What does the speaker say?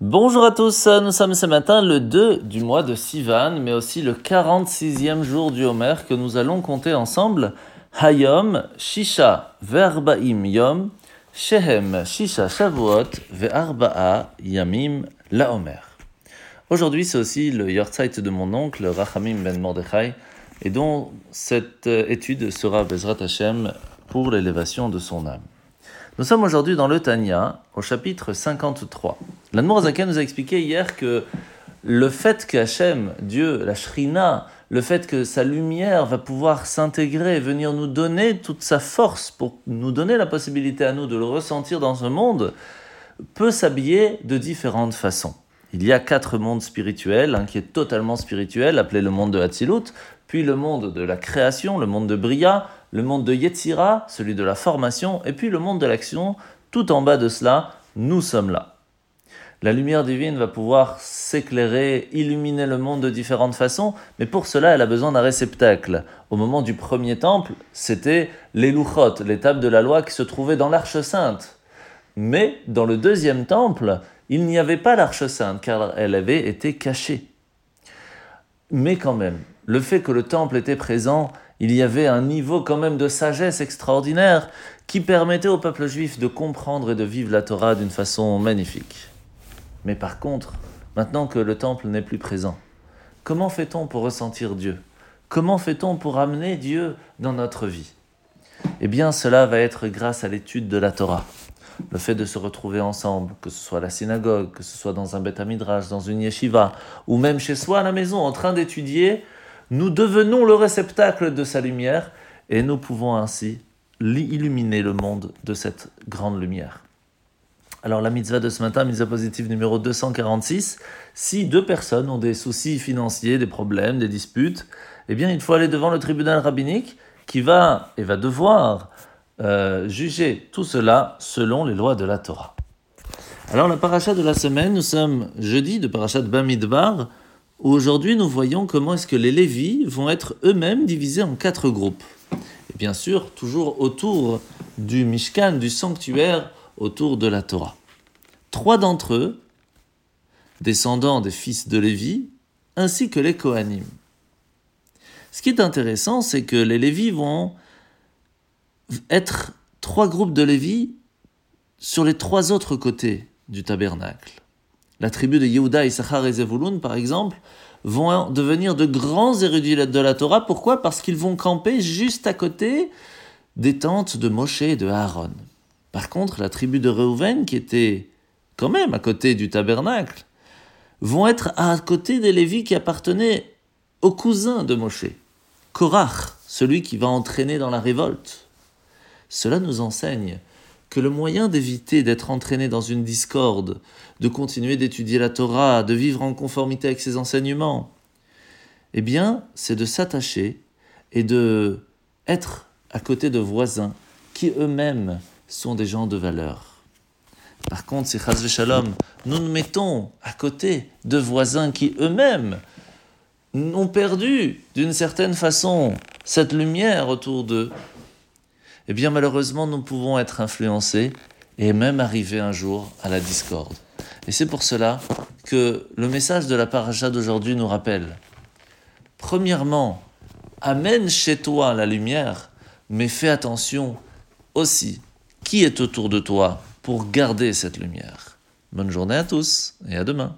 Bonjour à tous, nous sommes ce matin le 2 du mois de Sivan, mais aussi le 46e jour du Homer que nous allons compter ensemble. Hayom, Shisha, Verbaim Yom, Shehem, Shisha Shavuot, Ve'arba'a Yamim, La Homer. Aujourd'hui, c'est aussi le Yortzeit de mon oncle, Rachamim Ben Mordechai, et dont cette étude sera Bezrat Hashem pour l'élévation de son âme. Nous sommes aujourd'hui dans le Tanya, au chapitre 53. L'Anmour nous a expliqué hier que le fait que Hachem, Dieu, la Shrina, le fait que sa lumière va pouvoir s'intégrer, venir nous donner toute sa force pour nous donner la possibilité à nous de le ressentir dans ce monde, peut s'habiller de différentes façons. Il y a quatre mondes spirituels, un qui est totalement spirituel, appelé le monde de Hatzilut, puis le monde de la création, le monde de Bria, le monde de Yetzira, celui de la formation, et puis le monde de l'action. Tout en bas de cela, nous sommes là. La lumière divine va pouvoir s'éclairer, illuminer le monde de différentes façons, mais pour cela, elle a besoin d'un réceptacle. Au moment du premier temple, c'était les louchot, les tables de la loi qui se trouvaient dans l'arche sainte. Mais dans le deuxième temple, il n'y avait pas l'arche sainte, car elle avait été cachée. Mais quand même, le fait que le temple était présent, il y avait un niveau quand même de sagesse extraordinaire qui permettait au peuple juif de comprendre et de vivre la Torah d'une façon magnifique. Mais par contre, maintenant que le temple n'est plus présent, comment fait-on pour ressentir Dieu? Comment fait-on pour amener Dieu dans notre vie? Eh bien, cela va être grâce à l'étude de la Torah. Le fait de se retrouver ensemble, que ce soit à la synagogue, que ce soit dans un Beth Midrash, dans une yeshiva, ou même chez soi à la maison, en train d'étudier, nous devenons le réceptacle de sa lumière et nous pouvons ainsi illuminer le monde de cette grande lumière. Alors la mitzvah de ce matin, mitzvah positive numéro 246, si deux personnes ont des soucis financiers, des problèmes, des disputes, eh bien il faut aller devant le tribunal rabbinique qui va et va devoir euh, juger tout cela selon les lois de la Torah. Alors la paracha de la semaine, nous sommes jeudi de parachat Bamidbar, Aujourd'hui, nous voyons comment est-ce que les Lévis vont être eux-mêmes divisés en quatre groupes. Et bien sûr, toujours autour du Mishkan, du sanctuaire, autour de la Torah. Trois d'entre eux, descendants des fils de Lévi, ainsi que les Kohanim. Ce qui est intéressant, c'est que les Lévis vont être trois groupes de Lévis sur les trois autres côtés du tabernacle la tribu de Yehuda, Issachar et Zevulun, par exemple, vont devenir de grands érudits de la Torah. Pourquoi? Parce qu'ils vont camper juste à côté des tentes de Moshe et de Aaron. Par contre, la tribu de Reuven, qui était quand même à côté du tabernacle, vont être à côté des Lévis qui appartenaient au cousin de Moshe, Korach, celui qui va entraîner dans la révolte. Cela nous enseigne que le moyen d'éviter d'être entraîné dans une discorde, de continuer d'étudier la Torah, de vivre en conformité avec ses enseignements, eh bien, c'est de s'attacher et de être à côté de voisins qui eux-mêmes sont des gens de valeur. Par contre, si Chaz Shalom, nous nous mettons à côté de voisins qui eux-mêmes ont perdu d'une certaine façon cette lumière autour d'eux, eh bien malheureusement nous pouvons être influencés et même arriver un jour à la discorde. Et c'est pour cela que le message de la paracha d'aujourd'hui nous rappelle, premièrement, amène chez toi la lumière, mais fais attention aussi qui est autour de toi pour garder cette lumière. Bonne journée à tous et à demain.